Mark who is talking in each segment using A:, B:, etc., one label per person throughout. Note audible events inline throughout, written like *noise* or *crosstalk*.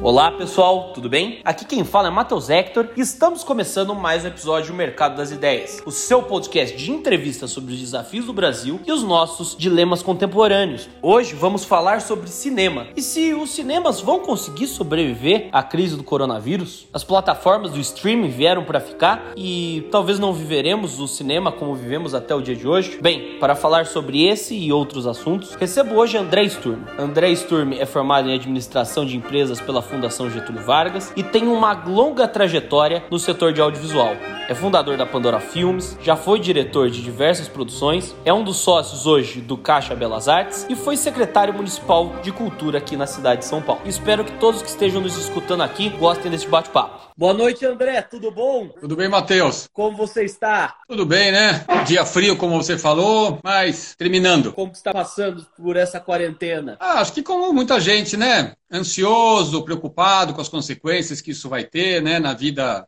A: Olá pessoal, tudo bem? Aqui quem fala é Matheus Hector e estamos começando mais um episódio do Mercado das Ideias, o seu podcast de entrevistas sobre os desafios do Brasil e os nossos dilemas contemporâneos. Hoje vamos falar sobre cinema e se os cinemas vão conseguir sobreviver à crise do coronavírus. As plataformas do streaming vieram para ficar e talvez não viveremos o cinema como vivemos até o dia de hoje. Bem, para falar sobre esse e outros assuntos, recebo hoje André Sturm. André Sturm é formado em administração de empresas pela Fundação Getúlio Vargas e tem uma longa trajetória no setor de audiovisual. É fundador da Pandora Filmes, já foi diretor de diversas produções, é um dos sócios hoje do Caixa Belas Artes e foi secretário municipal de cultura aqui na cidade de São Paulo. Espero que todos que estejam nos escutando aqui gostem desse bate-papo. Boa noite, André, tudo bom?
B: Tudo bem, Matheus?
A: Como você está?
B: Tudo bem, né? Dia frio, como você falou, mas terminando.
A: Como está passando por essa quarentena?
B: Ah, acho que como muita gente, né? Ansioso, preocupado com as consequências que isso vai ter, né, na vida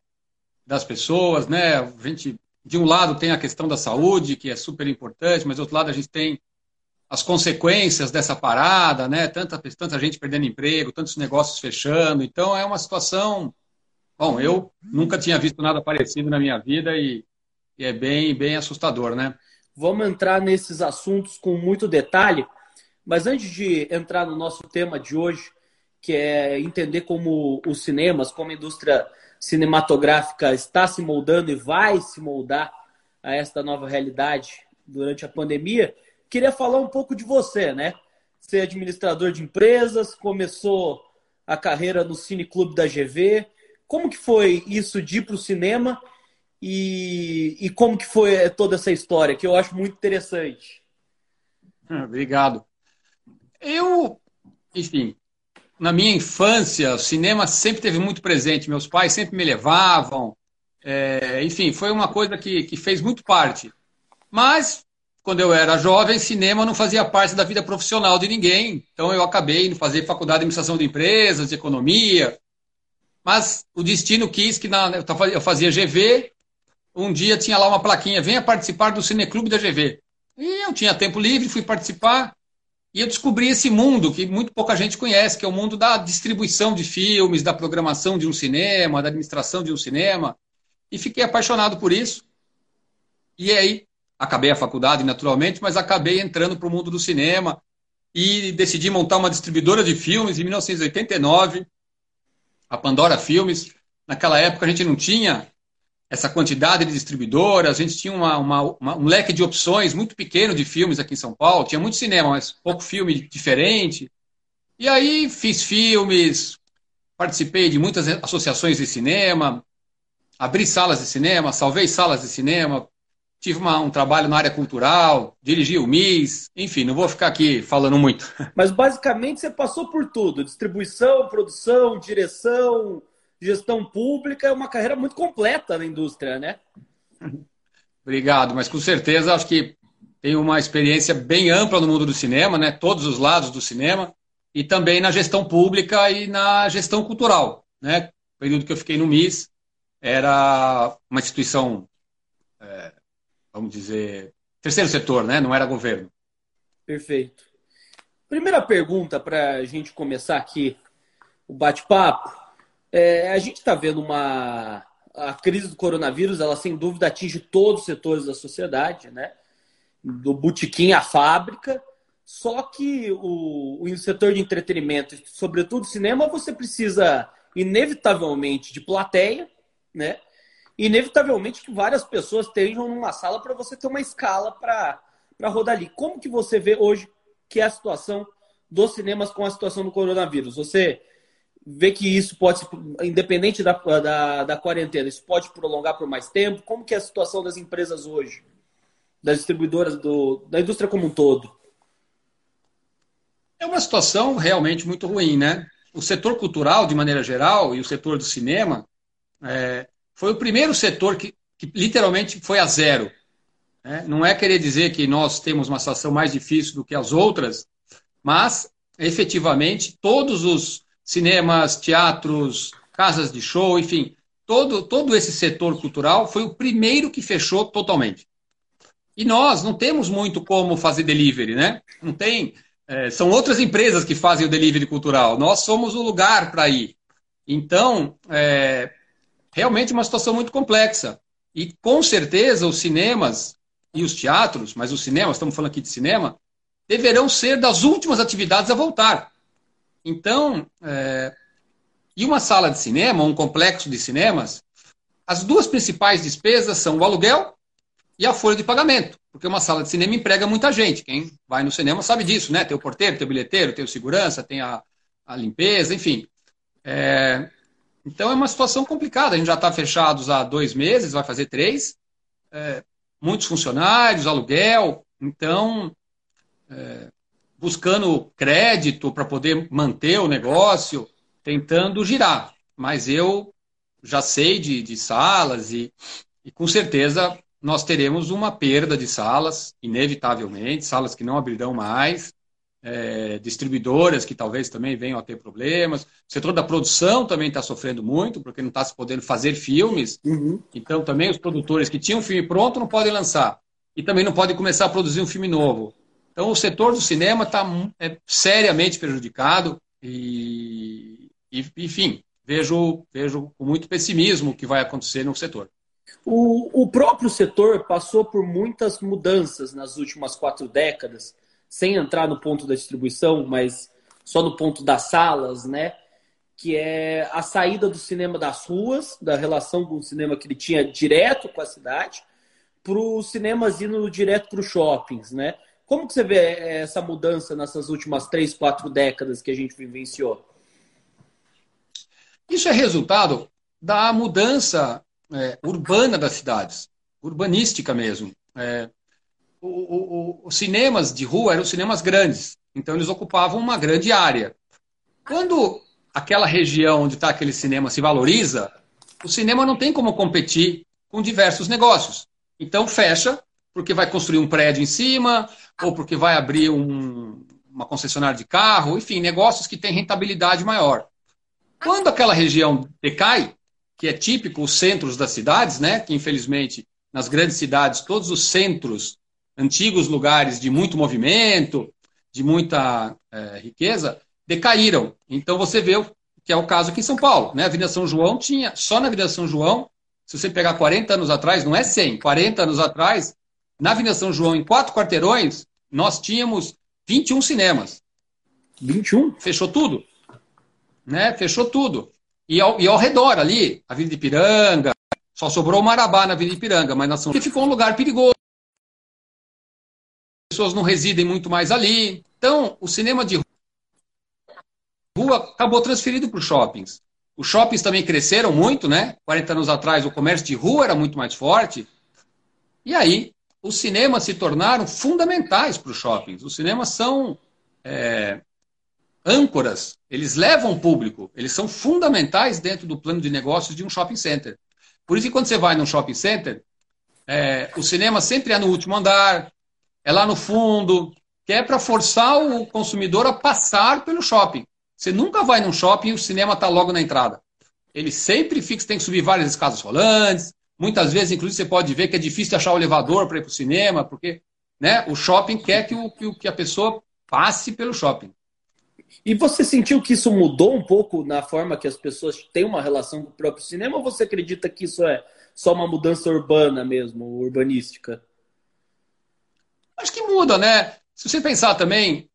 B: das pessoas, né? A gente, de um lado, tem a questão da saúde, que é super importante, mas do outro lado a gente tem as consequências dessa parada, né? Tanta, tanta gente perdendo emprego, tantos negócios fechando. Então é uma situação Bom, eu nunca tinha visto nada parecido na minha vida e, e é bem, bem assustador, né?
A: Vamos entrar nesses assuntos com muito detalhe, mas antes de entrar no nosso tema de hoje, que é entender como os cinemas, como a indústria cinematográfica está se moldando e vai se moldar a esta nova realidade durante a pandemia, queria falar um pouco de você, né? Você é administrador de empresas, começou a carreira no Cine Clube da GV, como que foi isso de ir para o cinema e, e como que foi toda essa história, que eu acho muito interessante. *laughs*
B: Obrigado. Eu, enfim, na minha infância, o cinema sempre teve muito presente. Meus pais sempre me levavam. É, enfim, foi uma coisa que, que fez muito parte. Mas, quando eu era jovem, cinema não fazia parte da vida profissional de ninguém. Então, eu acabei indo fazer faculdade de administração de empresas, de economia. Mas o destino quis que na, eu fazia GV, um dia tinha lá uma plaquinha, venha participar do Cineclube da GV. E eu tinha tempo livre, fui participar, e eu descobri esse mundo que muito pouca gente conhece, que é o mundo da distribuição de filmes, da programação de um cinema, da administração de um cinema, e fiquei apaixonado por isso. E aí, acabei a faculdade, naturalmente, mas acabei entrando para o mundo do cinema e decidi montar uma distribuidora de filmes em 1989 a Pandora Filmes. Naquela época a gente não tinha essa quantidade de distribuidoras, a gente tinha uma, uma, uma, um leque de opções muito pequeno de filmes aqui em São Paulo, tinha muito cinema, mas pouco filme diferente. E aí fiz filmes, participei de muitas associações de cinema, abri salas de cinema, salvei salas de cinema, tive uma, um trabalho na área cultural, dirigi o MIS, enfim, não vou ficar aqui falando muito.
A: Mas basicamente você passou por tudo: distribuição, produção, direção, gestão pública, é uma carreira muito completa na indústria, né?
B: Obrigado, mas com certeza acho que tenho uma experiência bem ampla no mundo do cinema, né? Todos os lados do cinema e também na gestão pública e na gestão cultural, né? O período que eu fiquei no MIS era uma instituição é, vamos dizer, terceiro setor, né? Não era governo.
A: Perfeito. Primeira pergunta para a gente começar aqui o bate-papo. É, a gente está vendo uma a crise do coronavírus, ela sem dúvida atinge todos os setores da sociedade, né? Do botequim à fábrica. Só que o, o setor de entretenimento, sobretudo cinema, você precisa inevitavelmente de plateia, né? inevitavelmente que várias pessoas estejam numa sala para você ter uma escala para rodar ali. Como que você vê hoje que é a situação dos cinemas com a situação do coronavírus? Você vê que isso pode, independente da, da, da quarentena, isso pode prolongar por mais tempo? Como que é a situação das empresas hoje? Das distribuidoras, do, da indústria como um todo?
B: É uma situação realmente muito ruim, né? O setor cultural, de maneira geral, e o setor do cinema, é, foi o primeiro setor que, que literalmente foi a zero. Né? Não é querer dizer que nós temos uma situação mais difícil do que as outras, mas efetivamente todos os cinemas, teatros, casas de show, enfim, todo, todo esse setor cultural foi o primeiro que fechou totalmente. E nós não temos muito como fazer delivery, né? Não tem. É, são outras empresas que fazem o delivery cultural. Nós somos o lugar para ir. Então, é, realmente uma situação muito complexa. E com certeza os cinemas e os teatros, mas os cinemas, estamos falando aqui de cinema, deverão ser das últimas atividades a voltar. Então, é, e uma sala de cinema, um complexo de cinemas, as duas principais despesas são o aluguel e a folha de pagamento, porque uma sala de cinema emprega muita gente. Quem vai no cinema sabe disso, né? Tem o porteiro, tem o bilheteiro, tem o segurança, tem a, a limpeza, enfim. É, então é uma situação complicada. A gente já está fechados há dois meses, vai fazer três. É, muitos funcionários, aluguel. Então, é, buscando crédito para poder manter o negócio, tentando girar. Mas eu já sei de, de salas e, e com certeza nós teremos uma perda de salas, inevitavelmente, salas que não abrirão mais é, distribuidoras que talvez também venham a ter problemas. O setor da produção também está sofrendo muito, porque não está se podendo fazer filmes. Uhum. Então, também os produtores que tinham um filme pronto não podem lançar. E também não podem começar a produzir um filme novo. Então, o setor do cinema está é, seriamente prejudicado. E, e, enfim, vejo, vejo com muito pessimismo o que vai acontecer no setor.
A: O, o próprio setor passou por muitas mudanças nas últimas quatro décadas sem entrar no ponto da distribuição, mas só no ponto das salas, né? Que é a saída do cinema das ruas, da relação com o cinema que ele tinha direto com a cidade, para os cinemas indo direto para os shoppings, né? Como que você vê é, essa mudança nessas últimas três, quatro décadas que a gente vivenciou?
B: Isso é resultado da mudança é, urbana das cidades, urbanística mesmo. É, o, o, os cinemas de rua eram cinemas grandes, então eles ocupavam uma grande área. Quando aquela região onde está aquele cinema se valoriza, o cinema não tem como competir com diversos negócios. Então fecha, porque vai construir um prédio em cima, ou porque vai abrir um, uma concessionária de carro, enfim, negócios que têm rentabilidade maior. Quando aquela região decai, que é típico os centros das cidades, né, que infelizmente nas grandes cidades todos os centros antigos lugares de muito movimento, de muita é, riqueza, decaíram. Então você vê que é o caso aqui em São Paulo. Né? A Avenida São João tinha, só na Avenida São João, se você pegar 40 anos atrás, não é 100, 40 anos atrás, na Avenida São João, em quatro quarteirões, nós tínhamos 21 cinemas.
A: 21?
B: Fechou tudo. Né? Fechou tudo. E ao, e ao redor ali, a Avenida Ipiranga, só sobrou o Marabá na Avenida Ipiranga, mas na São João ficou um lugar perigoso pessoas não residem muito mais ali. Então, o cinema de rua acabou transferido para os shoppings. Os shoppings também cresceram muito, né? 40 anos atrás, o comércio de rua era muito mais forte. E aí, os cinemas se tornaram fundamentais para os shoppings. Os cinemas são é, âncoras, eles levam público, eles são fundamentais dentro do plano de negócios de um shopping center. Por isso que quando você vai num shopping center, é, o cinema sempre é no último andar, é lá no fundo, que é para forçar o consumidor a passar pelo shopping. Você nunca vai num shopping e o cinema está logo na entrada. Ele sempre fica, tem que subir várias escadas rolantes. Muitas vezes, inclusive, você pode ver que é difícil achar o elevador para ir para o cinema, porque né, o shopping quer que, o, que a pessoa passe pelo shopping.
A: E você sentiu que isso mudou um pouco na forma que as pessoas têm uma relação com o próprio cinema ou você acredita que isso é só uma mudança urbana mesmo, urbanística?
B: Acho que muda, né? Se você pensar também,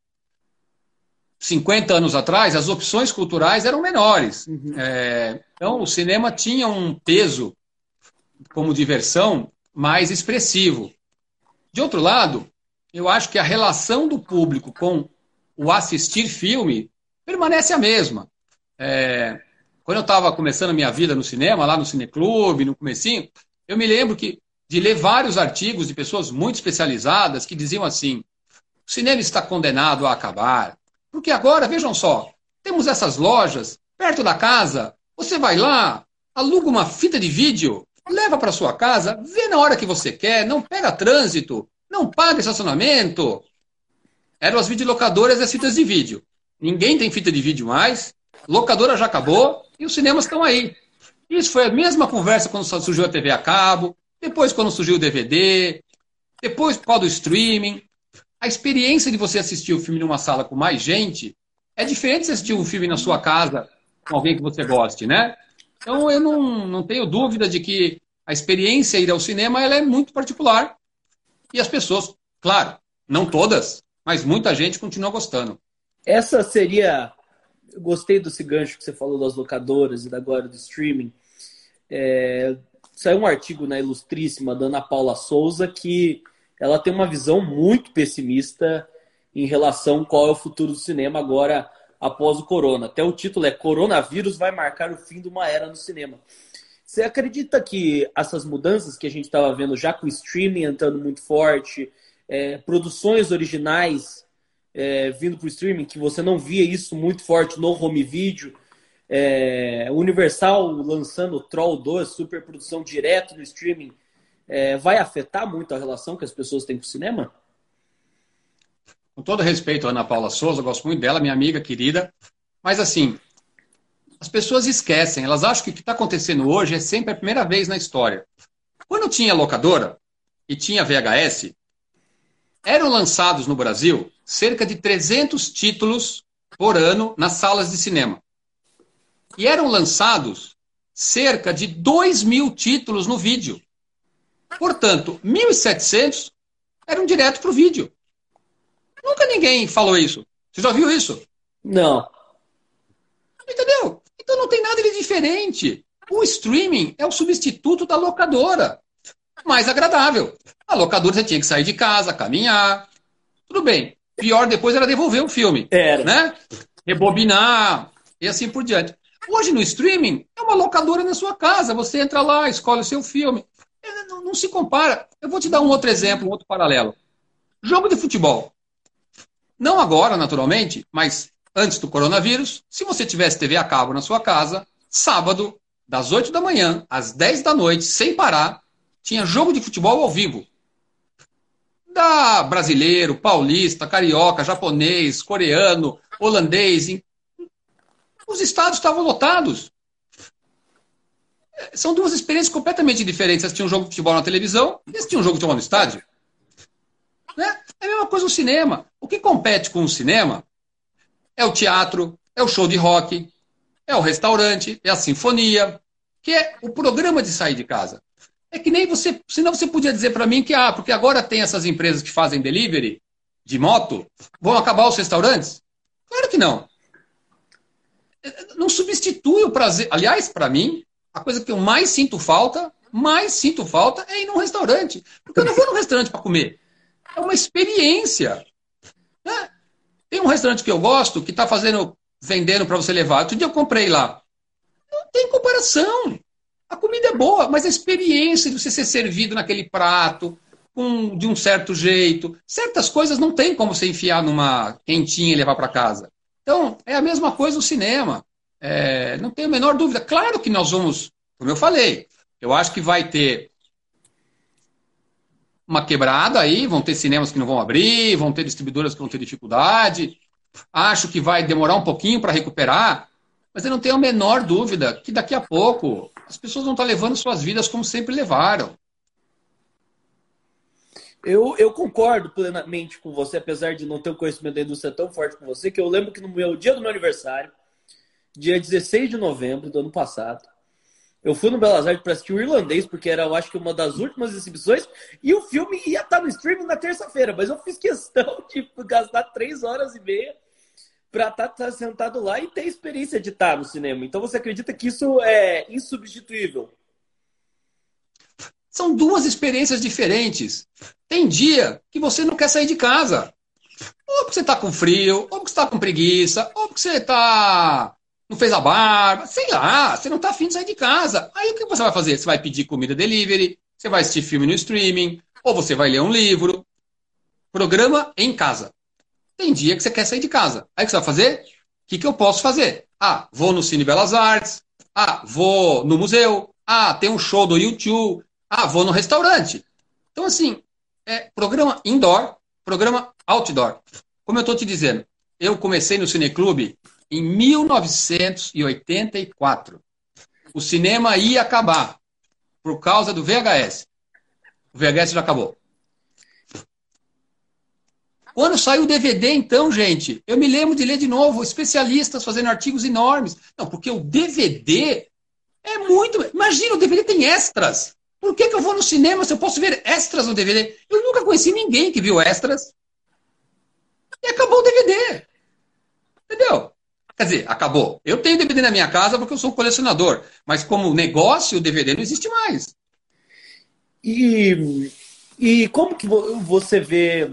B: 50 anos atrás, as opções culturais eram menores. Uhum. É, então, o cinema tinha um peso como diversão mais expressivo. De outro lado, eu acho que a relação do público com o assistir filme permanece a mesma. É, quando eu estava começando a minha vida no cinema, lá no Cineclube, no comecinho, eu me lembro que de ler vários artigos de pessoas muito especializadas que diziam assim: o cinema está condenado a acabar. Porque agora, vejam só, temos essas lojas perto da casa, você vai lá, aluga uma fita de vídeo, leva para sua casa, vê na hora que você quer, não pega trânsito, não paga estacionamento. Eram as videolocadoras e as fitas de vídeo. Ninguém tem fita de vídeo mais, locadora já acabou e os cinemas estão aí. Isso foi a mesma conversa quando surgiu a TV a cabo, depois, quando surgiu o DVD, Depois, por causa do streaming. A experiência de você assistir o filme numa sala com mais gente é diferente de assistir um filme na sua casa com alguém que você goste, né? Então, eu não, não tenho dúvida de que a experiência ir ao cinema ela é muito particular. E as pessoas, claro, não todas, mas muita gente continua gostando.
A: Essa seria. Gostei desse gancho que você falou das locadoras e agora do streaming. É... Saiu um artigo na Ilustríssima da Ana Paula Souza que ela tem uma visão muito pessimista em relação qual é o futuro do cinema agora após o corona. Até o título é Coronavírus vai marcar o fim de uma era no cinema. Você acredita que essas mudanças que a gente estava vendo já com o streaming entrando muito forte, é, produções originais é, vindo para o streaming, que você não via isso muito forte no home video, é, Universal lançando Troll 2, superprodução direto no streaming, é, vai afetar muito a relação que as pessoas têm com o cinema?
B: Com todo respeito à Ana Paula Souza, gosto muito dela, minha amiga querida, mas assim, as pessoas esquecem, elas acham que o que está acontecendo hoje é sempre a primeira vez na história. Quando tinha locadora e tinha VHS, eram lançados no Brasil cerca de 300 títulos por ano nas salas de cinema. E eram lançados cerca de 2 mil títulos no vídeo. Portanto, 1.700 eram direto para o vídeo. Nunca ninguém falou isso. Você já viu isso?
A: Não.
B: Entendeu? Então não tem nada de diferente. O streaming é o substituto da locadora. Mais agradável. A locadora você tinha que sair de casa, caminhar. Tudo bem. Pior depois era devolver o filme.
A: Era.
B: Né? Rebobinar e assim por diante. Hoje no streaming é uma locadora na sua casa. Você entra lá, escolhe o seu filme. Não, não se compara. Eu vou te dar um outro exemplo, um outro paralelo. Jogo de futebol. Não agora, naturalmente, mas antes do coronavírus, se você tivesse TV a cabo na sua casa, sábado, das 8 da manhã às 10 da noite, sem parar, tinha jogo de futebol ao vivo. Da brasileiro, paulista, carioca, japonês, coreano, holandês. Os estádios estavam lotados. São duas experiências completamente diferentes. Assistir um jogo de futebol na televisão e assistir um jogo de futebol no estádio. Né? É a mesma coisa no cinema. O que compete com o cinema é o teatro, é o show de rock, é o restaurante, é a sinfonia, que é o programa de sair de casa. É que nem você, senão você podia dizer para mim que ah, porque agora tem essas empresas que fazem delivery de moto, vão acabar os restaurantes? Claro que não. Não substitui o prazer. Aliás, para mim, a coisa que eu mais sinto falta, mais sinto falta é ir num restaurante. Porque eu não vou num restaurante para comer. É uma experiência. Né? Tem um restaurante que eu gosto que está fazendo, vendendo para você levar. Outro dia eu comprei lá. Não tem comparação. A comida é boa, mas a experiência de você ser servido naquele prato, de um certo jeito, certas coisas não tem como você enfiar numa quentinha e levar para casa. Então, é a mesma coisa no cinema. É, não tenho a menor dúvida. Claro que nós vamos, como eu falei, eu acho que vai ter uma quebrada aí, vão ter cinemas que não vão abrir, vão ter distribuidoras que vão ter dificuldade. Acho que vai demorar um pouquinho para recuperar, mas eu não tenho a menor dúvida que daqui a pouco as pessoas vão estar levando suas vidas como sempre levaram.
A: Eu, eu concordo plenamente com você, apesar de não ter um conhecimento da indústria tão forte como você, que eu lembro que no meu dia do meu aniversário, dia 16 de novembro do ano passado, eu fui no Belas Artes para assistir o Irlandês, porque era, eu acho que, uma das últimas exibições, e o filme ia estar no streaming na terça-feira, mas eu fiz questão *laughs* de gastar três horas e meia para estar tá, tá sentado lá e ter experiência de estar no cinema. Então você acredita que isso é insubstituível?
B: São duas experiências diferentes. Tem dia que você não quer sair de casa. Ou porque você está com frio, ou porque você está com preguiça, ou porque você está não fez a barba, sei lá, você não está afim de sair de casa. Aí o que você vai fazer? Você vai pedir comida delivery, você vai assistir filme no streaming, ou você vai ler um livro. Programa em casa. Tem dia que você quer sair de casa. Aí o que você vai fazer? O que, que eu posso fazer? Ah, vou no Cine Belas Artes. Ah, vou no museu. Ah, tem um show do YouTube. Ah, vou no restaurante. Então, assim, é programa indoor, programa outdoor. Como eu estou te dizendo, eu comecei no Cineclube em 1984. O cinema ia acabar por causa do VHS. O VHS já acabou. Quando saiu o DVD, então, gente, eu me lembro de ler de novo, especialistas fazendo artigos enormes. Não, porque o DVD é muito. Imagina, o DVD tem extras. Por que, que eu vou no cinema se eu posso ver extras no DVD? Eu nunca conheci ninguém que viu extras. E acabou o DVD. Entendeu? Quer dizer, acabou. Eu tenho DVD na minha casa porque eu sou um colecionador. Mas como negócio, o DVD não existe mais.
A: E, e como que você vê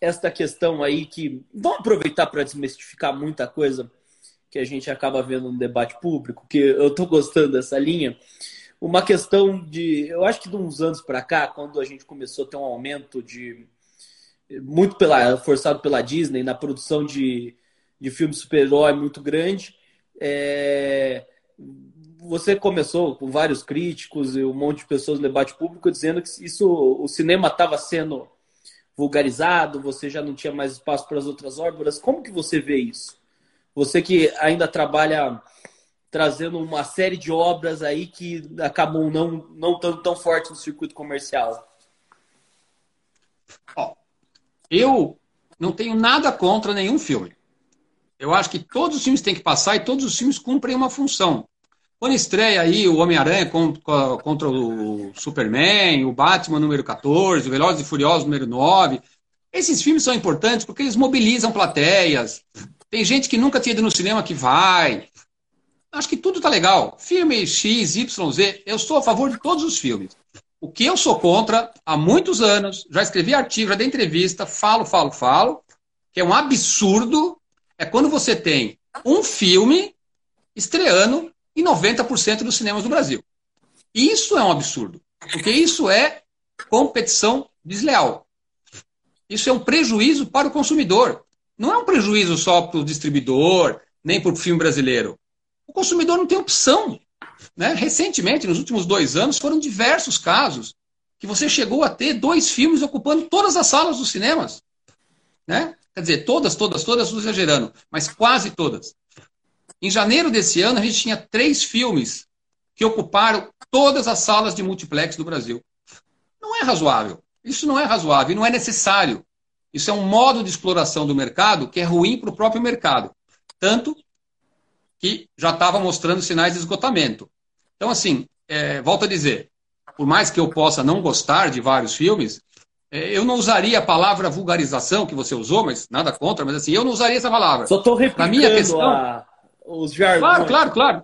A: esta questão aí que. Vamos aproveitar para desmistificar muita coisa que a gente acaba vendo no debate público, que eu estou gostando dessa linha. Uma questão de. Eu acho que de uns anos para cá, quando a gente começou a ter um aumento de. Muito pela, forçado pela Disney na produção de, de filmes super-herói muito grande. É, você começou com vários críticos e um monte de pessoas no debate público dizendo que isso, o cinema estava sendo vulgarizado, você já não tinha mais espaço para as outras obras. Como que você vê isso? Você que ainda trabalha trazendo uma série de obras aí que acabam não não estando tão forte no circuito comercial.
B: Ó, eu não tenho nada contra nenhum filme. Eu acho que todos os filmes têm que passar e todos os filmes cumprem uma função. Quando estreia aí o Homem-Aranha contra o Superman, o Batman número 14, o Velozes e Furiosos número 9, esses filmes são importantes porque eles mobilizam plateias, tem gente que nunca tinha ido no cinema que vai. Acho que tudo tá legal. Filme X, Y, Z, eu sou a favor de todos os filmes. O que eu sou contra, há muitos anos, já escrevi artigo, já dei entrevista, falo, falo, falo, que é um absurdo, é quando você tem um filme estreando em 90% dos cinemas do Brasil. Isso é um absurdo, porque isso é competição desleal. Isso é um prejuízo para o consumidor não é um prejuízo só para o distribuidor, nem para o filme brasileiro. O consumidor não tem opção. Né? Recentemente, nos últimos dois anos, foram diversos casos que você chegou a ter dois filmes ocupando todas as salas dos cinemas. Né? Quer dizer, todas, todas, todas, estou exagerando, mas quase todas. Em janeiro desse ano, a gente tinha três filmes que ocuparam todas as salas de multiplex do Brasil. Não é razoável. Isso não é razoável e não é necessário. Isso é um modo de exploração do mercado que é ruim para o próprio mercado. Tanto que já estava mostrando sinais de esgotamento. Então, assim, é, volto a dizer, por mais que eu possa não gostar de vários filmes, eu não usaria a palavra vulgarização que você usou, mas nada contra, mas assim, eu não usaria essa palavra.
A: Só estou repetindo minha questão, a... os jargões.
B: Claro, claro, claro.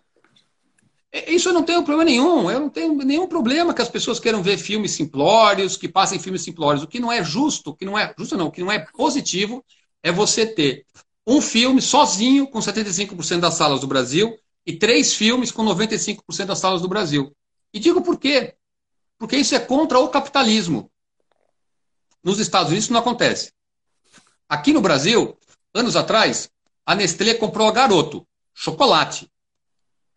B: É, isso eu não tenho problema nenhum. Eu não tenho nenhum problema que as pessoas queiram ver filmes simplórios, que passem filmes simplórios. O que não é justo, o que não é justo não, o que não é positivo é você ter um filme sozinho com 75% das salas do Brasil e três filmes com 95% das salas do Brasil. E digo por quê? Porque isso é contra o capitalismo. Nos Estados Unidos isso não acontece. Aqui no Brasil, anos atrás, a Nestlé comprou a Garoto, chocolate.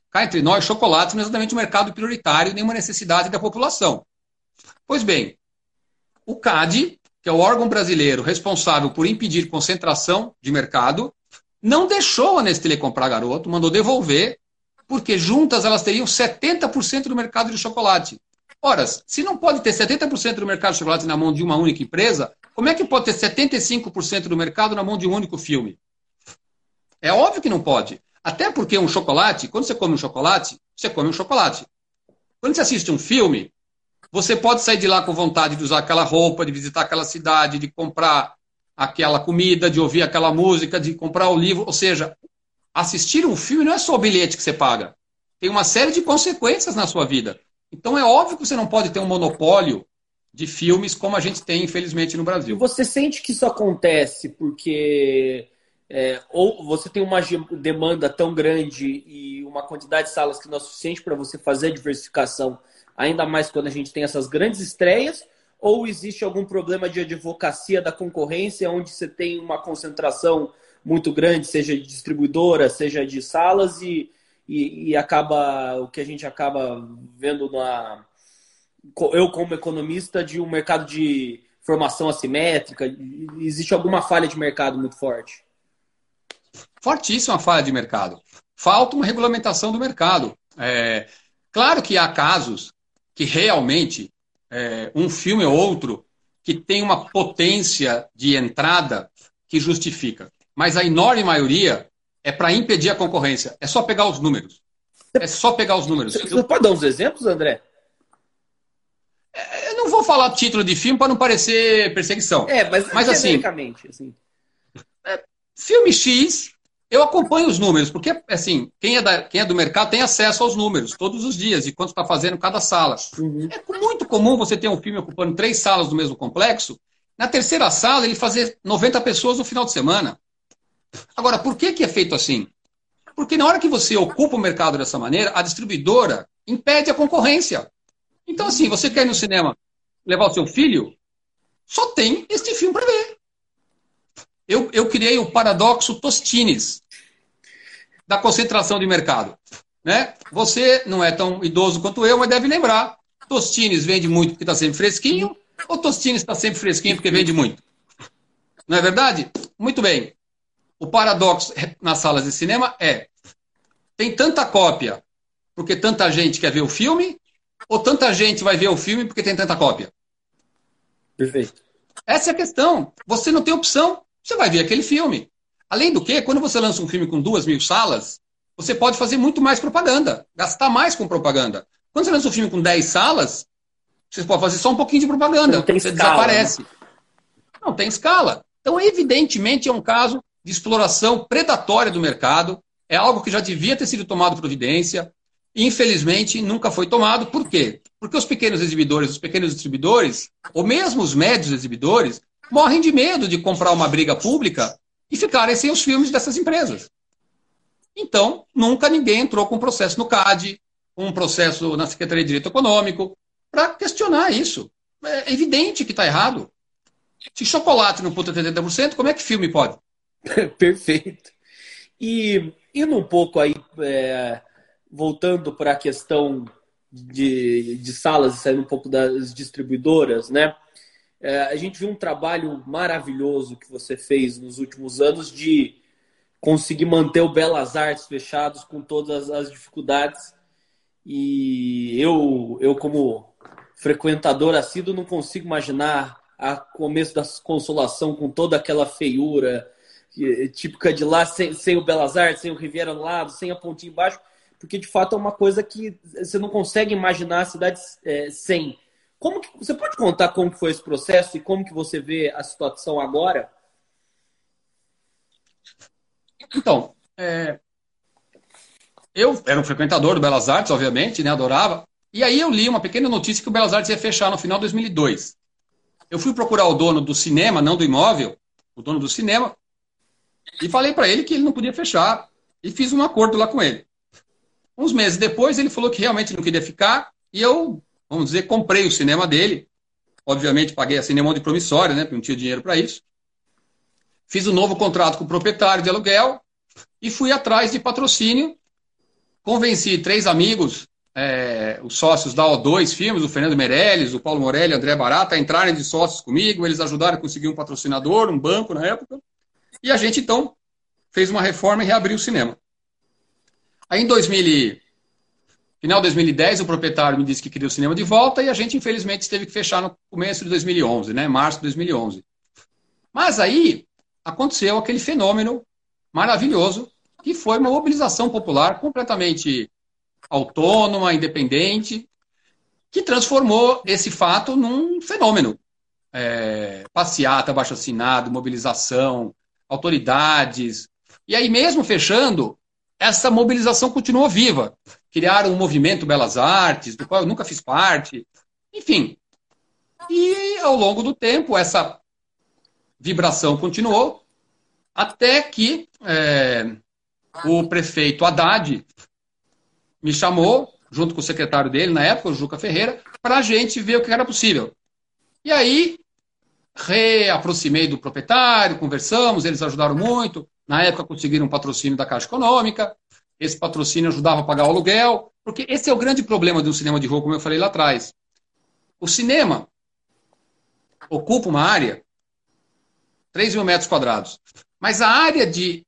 B: Cá entre nós, chocolate não é exatamente um mercado prioritário, nem uma necessidade da população. Pois bem, o CAD, que é o órgão brasileiro responsável por impedir concentração de mercado, não deixou a Nestlé comprar garoto, mandou devolver, porque juntas elas teriam 70% do mercado de chocolate. Ora, se não pode ter 70% do mercado de chocolate na mão de uma única empresa, como é que pode ter 75% do mercado na mão de um único filme? É óbvio que não pode. Até porque um chocolate, quando você come um chocolate, você come um chocolate. Quando você assiste um filme, você pode sair de lá com vontade de usar aquela roupa, de visitar aquela cidade, de comprar aquela comida, de ouvir aquela música, de comprar o livro. Ou seja, assistir um filme não é só o bilhete que você paga. Tem uma série de consequências na sua vida. Então é óbvio que você não pode ter um monopólio de filmes como a gente tem, infelizmente, no Brasil.
A: Você sente que isso acontece porque é, ou você tem uma demanda tão grande e uma quantidade de salas que não é suficiente para você fazer a diversificação, ainda mais quando a gente tem essas grandes estreias, ou existe algum problema de advocacia da concorrência, onde você tem uma concentração muito grande, seja de distribuidora, seja de salas, e, e, e acaba o que a gente acaba vendo na. Eu, como economista, de um mercado de formação assimétrica, existe alguma falha de mercado muito forte?
B: fortíssima falha de mercado. Falta uma regulamentação do mercado. É, claro que há casos que realmente é, um filme ou outro que tem uma potência de entrada que justifica. Mas a enorme maioria é para impedir a concorrência. É só pegar os números. É só pegar os números.
A: Você pode dar uns exemplos, André?
B: É, eu não vou falar título de filme para não parecer perseguição.
A: É, mas,
B: mas assim,
A: assim.
B: É, filme X, eu acompanho os números, porque assim, quem é, da, quem é do mercado tem acesso aos números todos os dias e quanto está fazendo cada sala. Uhum. É muito comum você ter um filme ocupando três salas do mesmo complexo. Na terceira sala, ele fazer 90 pessoas no final de semana. Agora, por que, que é feito assim? Porque na hora que você ocupa o mercado dessa maneira, a distribuidora impede a concorrência. Então, assim, você quer ir no cinema levar o seu filho, só tem este filme para ver. Eu, eu criei o paradoxo Tostines da concentração de mercado. Né? Você não é tão idoso quanto eu, mas deve lembrar. Tostines vende muito porque está sempre fresquinho, ou Tostines está sempre fresquinho porque vende muito? Não é verdade? Muito bem. O paradoxo nas salas de cinema é: tem tanta cópia porque tanta gente quer ver o filme, ou tanta gente vai ver o filme porque tem tanta cópia?
A: Perfeito.
B: Essa é a questão. Você não tem opção. Você vai ver aquele filme. Além do que, quando você lança um filme com duas mil salas, você pode fazer muito mais propaganda, gastar mais com propaganda. Quando você lança um filme com dez salas, você pode fazer só um pouquinho de propaganda. Você escala, desaparece. Né? Não tem escala. Então, evidentemente, é um caso de exploração predatória do mercado, é algo que já devia ter sido tomado providência, infelizmente nunca foi tomado. Por quê? Porque os pequenos exibidores, os pequenos distribuidores, ou mesmo os médios exibidores, morrem de medo de comprar uma briga pública e ficarem sem os filmes dessas empresas. Então, nunca ninguém entrou com um processo no CAD, um processo na Secretaria de Direito Econômico, para questionar isso. É evidente que está errado. Se chocolate não puta 70%, como é que filme pode? *laughs*
A: Perfeito. E indo um pouco aí, é, voltando para a questão de, de salas saindo um pouco das distribuidoras, né? É, a gente viu um trabalho maravilhoso que você fez nos últimos anos de conseguir manter o Belas Artes fechados com todas as dificuldades. E eu, eu como frequentador assíduo, não consigo imaginar a começo da consolação com toda aquela feiura, típica de lá, sem, sem o Belas Artes, sem o Riviera no lado, sem a pontinha embaixo, porque de fato é uma coisa que você não consegue imaginar a cidade é, sem. Como que, você pode contar como foi esse processo e como que você vê a situação agora?
B: Então, é, eu era um frequentador do Belas Artes, obviamente, né, adorava. E aí eu li uma pequena notícia que o Belas Artes ia fechar no final de 2002. Eu fui procurar o dono do cinema, não do imóvel, o dono do cinema, e falei para ele que ele não podia fechar. E fiz um acordo lá com ele. Uns meses depois, ele falou que realmente não queria ficar. E eu, vamos dizer, comprei o cinema dele. Obviamente, paguei a cinema de promissória, né? Porque não tinha dinheiro para isso. Fiz um novo contrato com o proprietário de aluguel e fui atrás de patrocínio. Convenci três amigos, é, os sócios da O2 Filmes, o Fernando Meirelles, o Paulo Morelli, o André Barata, a entrarem de sócios comigo. Eles ajudaram a conseguir um patrocinador, um banco na época. E a gente, então, fez uma reforma e reabriu o cinema. Aí, em 2000, final de 2010, o proprietário me disse que queria o cinema de volta e a gente, infelizmente, teve que fechar no começo de 2011, né? março de 2011. Mas aí aconteceu aquele fenômeno maravilhoso que foi uma mobilização popular completamente autônoma, independente, que transformou esse fato num fenômeno. É, passeata, abaixo assinado, mobilização, autoridades. E aí, mesmo fechando, essa mobilização continuou viva. Criaram um movimento Belas Artes, do qual eu nunca fiz parte. Enfim. E ao longo do tempo, essa vibração continuou, até que é, o prefeito Haddad me chamou, junto com o secretário dele, na época, o Juca Ferreira, para a gente ver o que era possível. E aí reaproximei do proprietário, conversamos, eles ajudaram muito. Na época conseguiram um patrocínio da Caixa Econômica. Esse patrocínio ajudava a pagar o aluguel, porque esse é o grande problema de um cinema de rua, como eu falei lá atrás. O cinema ocupa uma área, 3 mil metros quadrados, mas a área de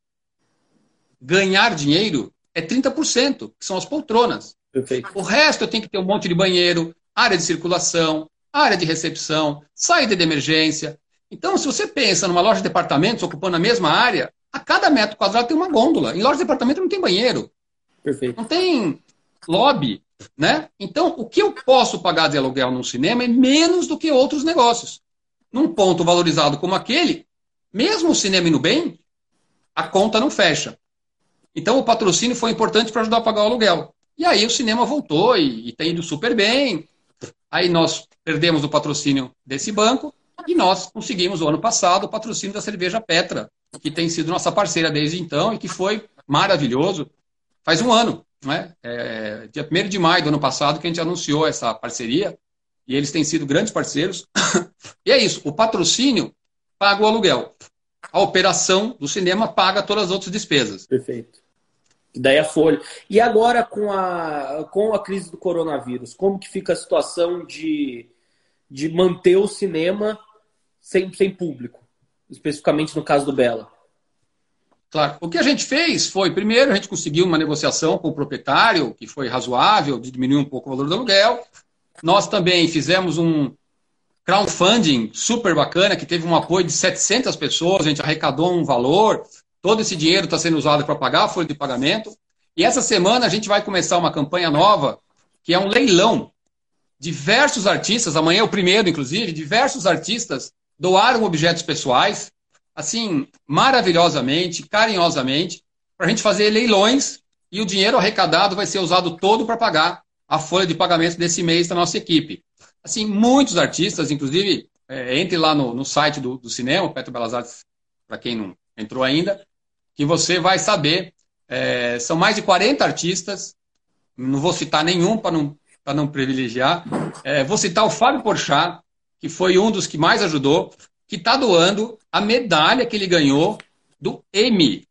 B: ganhar dinheiro é 30%, que são as poltronas. Perfeito. O resto eu tenho que ter um monte de banheiro, área de circulação, área de recepção, saída de emergência. Então, se você pensa numa loja de departamentos ocupando a mesma área, a cada metro quadrado tem uma gôndola. Em loja de departamento não tem banheiro.
A: Perfeito.
B: Não tem lobby, né? Então, o que eu posso pagar de aluguel num cinema é menos do que outros negócios. Num ponto valorizado como aquele, mesmo o cinema indo bem, a conta não fecha. Então, o patrocínio foi importante para ajudar a pagar o aluguel. E aí o cinema voltou e, e tem ido super bem. Aí nós perdemos o patrocínio desse banco e nós conseguimos, o ano passado, o patrocínio da cerveja Petra, que tem sido nossa parceira desde então e que foi maravilhoso. Faz um ano, né? É, dia 1 de maio do ano passado que a gente anunciou essa parceria e eles têm sido grandes parceiros. *coughs* e é isso, o patrocínio paga o aluguel. A operação do cinema paga todas as outras despesas.
A: Perfeito. Daí a folha. E agora com a, com a crise do coronavírus, como que fica a situação de, de manter o cinema sem, sem público? Especificamente no caso do Bela.
B: Claro. O que a gente fez foi, primeiro, a gente conseguiu uma negociação com o proprietário, que foi razoável, de diminuir um pouco o valor do aluguel. Nós também fizemos um crowdfunding super bacana, que teve um apoio de 700 pessoas, a gente arrecadou um valor, todo esse dinheiro está sendo usado para pagar a folha de pagamento. E essa semana a gente vai começar uma campanha nova, que é um leilão. Diversos artistas, amanhã é o primeiro, inclusive, diversos artistas doaram objetos pessoais, assim, maravilhosamente, carinhosamente, para a gente fazer leilões e o dinheiro arrecadado vai ser usado todo para pagar a folha de pagamento desse mês da nossa equipe. Assim, muitos artistas, inclusive, é, entre lá no, no site do, do cinema, Petro Belas Artes, para quem não entrou ainda, que você vai saber. É, são mais de 40 artistas, não vou citar nenhum para não, não privilegiar. É, vou citar o Fábio Porchat, que foi um dos que mais ajudou que está doando a medalha que ele ganhou do Emmy.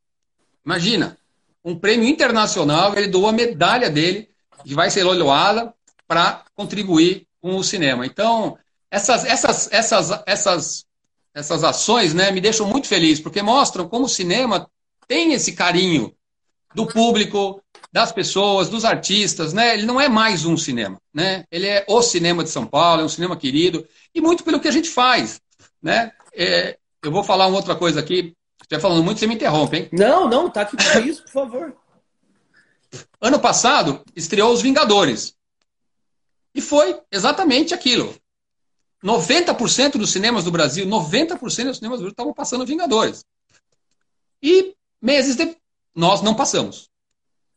B: Imagina, um prêmio internacional, ele doou a medalha dele, que vai ser olhoada para contribuir com o cinema. Então, essas, essas, essas, essas, essas ações né, me deixam muito feliz, porque mostram como o cinema tem esse carinho do público, das pessoas, dos artistas, né? Ele não é mais um cinema, né? Ele é o cinema de São Paulo, é um cinema querido, e muito pelo que a gente faz. Né? É, eu vou falar uma outra coisa aqui. Se estiver falando muito, você me interrompe, hein?
A: Não, não, tá aqui para isso, por favor.
B: Ano passado, estreou Os Vingadores. E foi exatamente aquilo. 90% dos cinemas do Brasil, 90% dos cinemas do Brasil estavam passando Vingadores. E meses depois, nós não passamos.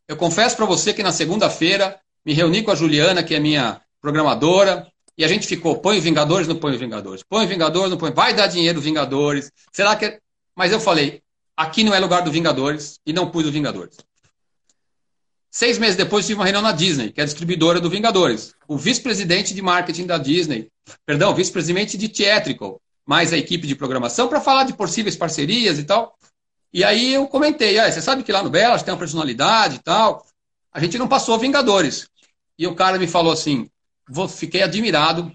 B: Eu confesso para você que na segunda-feira me reuni com a Juliana, que é minha programadora, e a gente ficou, põe o Vingadores, não põe o Vingadores. Põe o Vingadores, não põe. Vai dar dinheiro Vingadores. Será que. Mas eu falei, aqui não é lugar do Vingadores e não pus o Vingadores. Seis meses depois tive uma reunião na Disney, que é a distribuidora do Vingadores. O vice-presidente de marketing da Disney, perdão, vice-presidente de Theatrical, mais a equipe de programação, para falar de possíveis parcerias e tal. E aí eu comentei, ah, você sabe que lá no Belas tem uma personalidade e tal. A gente não passou Vingadores. E o cara me falou assim: fiquei admirado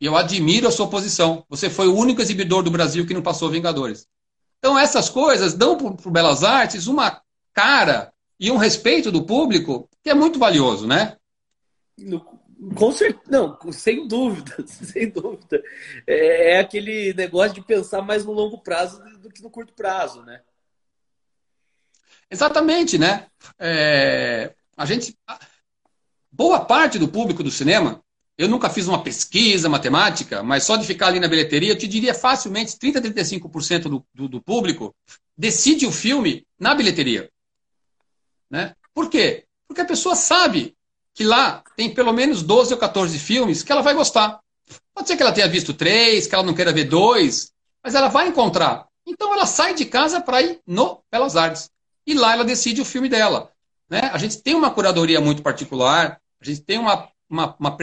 B: e eu admiro a sua posição. Você foi o único exibidor do Brasil que não passou Vingadores. Então, essas coisas dão para o Belas Artes uma cara e um respeito do público que é muito valioso, né?
A: Com certeza, não, sem dúvida, *laughs* sem dúvida. É, é, aquele negócio de pensar mais no longo prazo do que no curto prazo, né?
B: Exatamente, né? É, a gente, boa parte do público do cinema eu nunca fiz uma pesquisa matemática, mas só de ficar ali na bilheteria, eu te diria facilmente 30% a 35% do, do, do, público decide o filme na bilheteria. Né? Por quê? Porque a pessoa sabe que lá tem pelo menos 12 ou 14 filmes que ela vai gostar. Pode ser que ela tenha visto três, que ela não queira ver dois, mas ela vai encontrar. Então ela sai de casa para ir no Belas Artes. E lá ela decide o filme dela. Né? A gente tem uma curadoria muito particular, a gente tem uma uma, uma,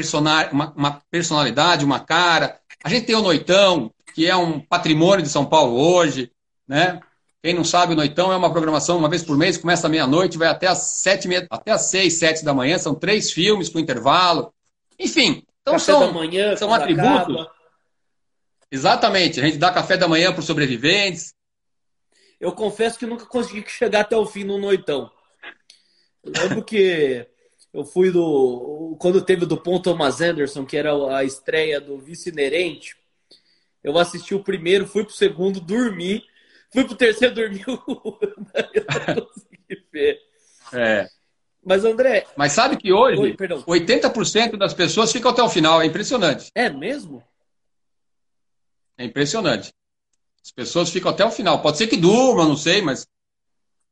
B: uma, uma personalidade, uma cara. A gente tem o Noitão, que é um patrimônio de São Paulo hoje, né? Quem não sabe, o Noitão é uma programação uma vez por mês, começa à meia-noite, vai até às sete, até às seis, sete da manhã, são três filmes com intervalo. Enfim, então café são, manhã, são atributos. Acaba. Exatamente, a gente dá café da manhã para os sobreviventes.
A: Eu confesso que nunca consegui chegar até o fim no Noitão. Eu lembro que Eu fui do. Quando teve do Paul Thomas Anderson, que era a estreia do vice-inerente, eu assisti o primeiro, fui pro segundo, dormi. Fui pro terceiro, dormi. *laughs* eu não consegui ver.
B: É.
A: Mas, André.
B: Mas sabe que hoje, Oi, 80% das pessoas ficam até o final. É impressionante.
A: É mesmo?
B: É impressionante. As pessoas ficam até o final. Pode ser que durmam, não sei, mas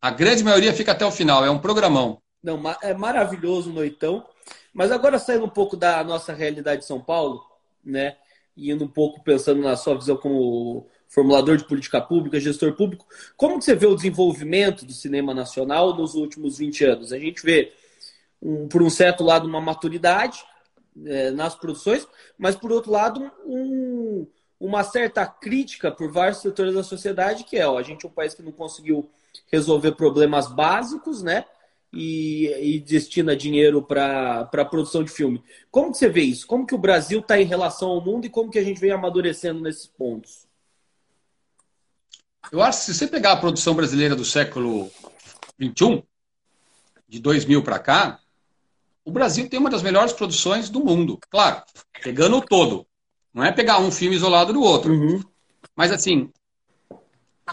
B: a grande maioria fica até o final. É um programão.
A: Não, é maravilhoso o Noitão. Mas agora saindo um pouco da nossa realidade de São Paulo, né? E indo um pouco pensando na sua visão como formulador de política pública, gestor público. Como que você vê o desenvolvimento do cinema nacional nos últimos 20 anos? A gente vê, um, por um certo lado, uma maturidade é, nas produções, mas, por outro lado, um, uma certa crítica por vários setores da sociedade, que é, ó, a gente é um país que não conseguiu resolver problemas básicos, né? E, e destina dinheiro para a produção de filme. Como que você vê isso? Como que o Brasil está em relação ao mundo e como que a gente vem amadurecendo nesses pontos?
B: Eu acho que se você pegar a produção brasileira do século XXI, de 2000 para cá, o Brasil tem uma das melhores produções do mundo. Claro, pegando o todo. Não é pegar um filme isolado do outro. Uhum. Mas assim,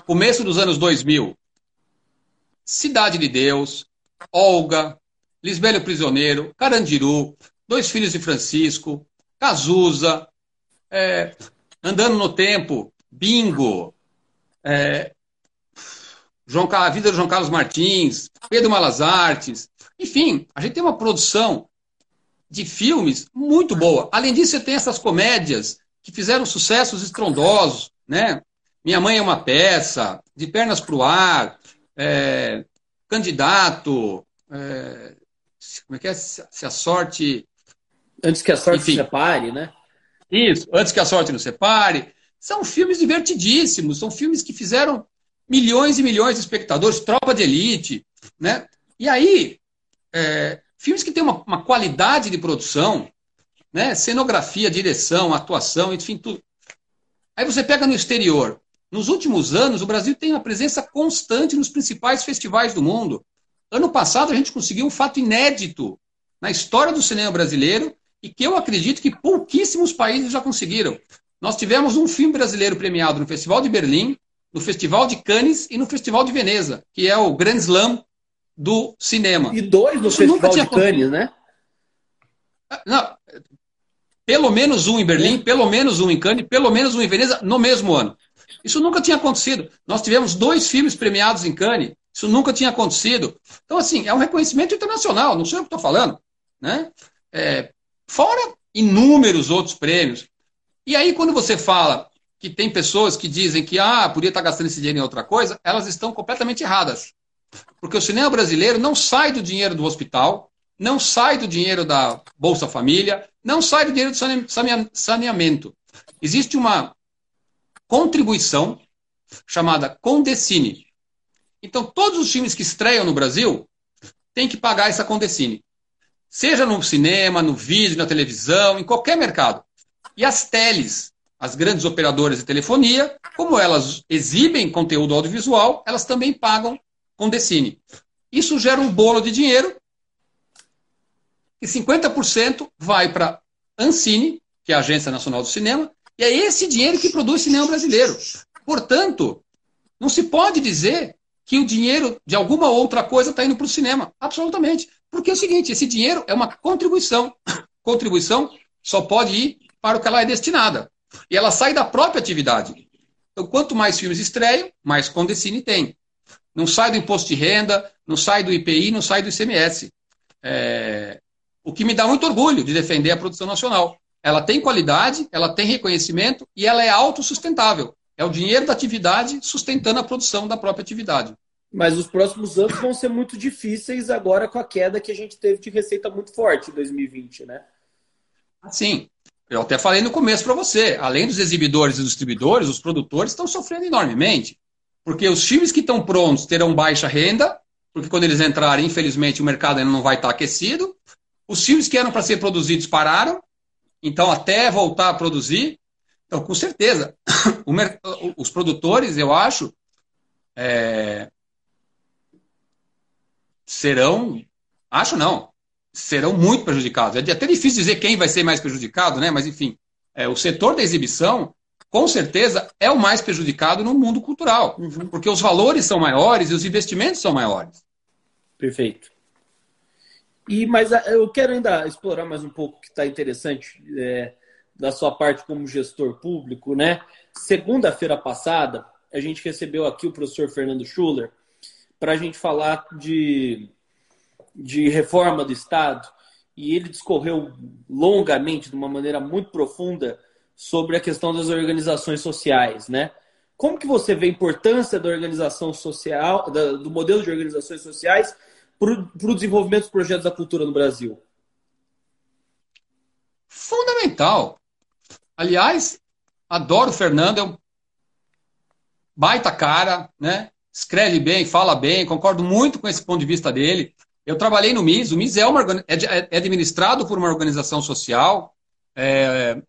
B: começo dos anos 2000, Cidade de Deus, Olga, Lisbelo Prisioneiro, Carandiru, Dois Filhos de Francisco, Cazuza, é, Andando no Tempo, Bingo, é, João, a vida do João Carlos Martins, Pedro Malas Artes. Enfim, a gente tem uma produção de filmes muito boa. Além disso, você tem essas comédias que fizeram sucessos estrondosos, né? Minha Mãe é uma Peça, De Pernas para o Ar, é, Candidato, é, como é que é? Se a sorte...
A: Antes que a sorte Enfim, separe, né?
B: Isso, Antes que a sorte nos separe. São filmes divertidíssimos, são filmes que fizeram milhões e milhões de espectadores, tropa de elite, né? E aí, é, filmes que têm uma, uma, qualidade de produção, né? Cenografia, direção, atuação, enfim, tudo. Aí você pega no exterior. Nos últimos anos, o Brasil tem uma presença constante nos principais festivais do mundo. Ano passado, a gente conseguiu um fato inédito na história do cinema brasileiro e que eu acredito que pouquíssimos países já conseguiram. Nós tivemos um filme brasileiro premiado no Festival de Berlim, no Festival de Cannes e no Festival de Veneza, que é o Grand Slam do cinema.
A: E dois no Isso Festival de Cannes, né?
B: Ah, não, pelo menos um em Berlim, pelo menos um em Cannes, pelo menos um em Veneza, no mesmo ano. Isso nunca tinha acontecido. Nós tivemos dois filmes premiados em Cannes, isso nunca tinha acontecido. Então, assim, é um reconhecimento internacional, não sei o que estou falando. Né? É, fora inúmeros outros prêmios. E aí, quando você fala que tem pessoas que dizem que ah, podia estar gastando esse dinheiro em outra coisa, elas estão completamente erradas. Porque o cinema brasileiro não sai do dinheiro do hospital, não sai do dinheiro da Bolsa Família, não sai do dinheiro do saneamento. Existe uma contribuição chamada Condecine. Então, todos os filmes que estreiam no Brasil têm que pagar essa Condecine. Seja no cinema, no vídeo, na televisão, em qualquer mercado. E as teles, as grandes operadoras de telefonia, como elas exibem conteúdo audiovisual, elas também pagam com Decine. Isso gera um bolo de dinheiro e 50% vai para Ancine, que é a Agência Nacional do Cinema, e é esse dinheiro que produz cinema brasileiro. Portanto, não se pode dizer que o dinheiro de alguma outra coisa está indo para o cinema. Absolutamente. Porque é o seguinte, esse dinheiro é uma contribuição. *coughs* Contribuição só pode ir para o que ela é destinada. E ela sai da própria atividade. Então, quanto mais filmes estreiam, mais Condecine tem. Não sai do imposto de renda, não sai do IPI, não sai do ICMS. É... O que me dá muito orgulho de defender a produção nacional. Ela tem qualidade, ela tem reconhecimento e ela é autossustentável. É o dinheiro da atividade sustentando a produção da própria atividade.
A: Mas os próximos anos vão ser muito difíceis agora com a queda que a gente teve de receita muito forte em 2020, né?
B: Sim. Eu até falei no começo para você, além dos exibidores e distribuidores, os produtores estão sofrendo enormemente. Porque os filmes que estão prontos terão baixa renda, porque quando eles entrarem, infelizmente, o mercado ainda não vai estar aquecido. Os filmes que eram para ser produzidos pararam, então até voltar a produzir. Então, com certeza, *coughs* os produtores, eu acho, é, serão, acho não, serão muito prejudicados. É até difícil dizer quem vai ser mais prejudicado, né? mas enfim, é, o setor da exibição, com certeza, é o mais prejudicado no mundo cultural, uhum. porque os valores são maiores e os investimentos são maiores.
A: Perfeito. E mas ah, eu quero ainda explorar mais um pouco que está interessante é, da sua parte como gestor público, né? Segunda-feira passada a gente recebeu aqui o professor Fernando Schuller para a gente falar de, de reforma do Estado e ele discorreu longamente, de uma maneira muito profunda, sobre a questão das organizações sociais, né? Como que você vê a importância da organização social, do modelo de organizações sociais para o desenvolvimento dos projetos da cultura no Brasil?
B: Fundamental. Aliás, adoro o Fernando, é um baita cara, né? Escreve bem, fala bem, concordo muito com esse ponto de vista dele. Eu trabalhei no MIS, o MIS é, uma, é, é administrado por uma organização social. É,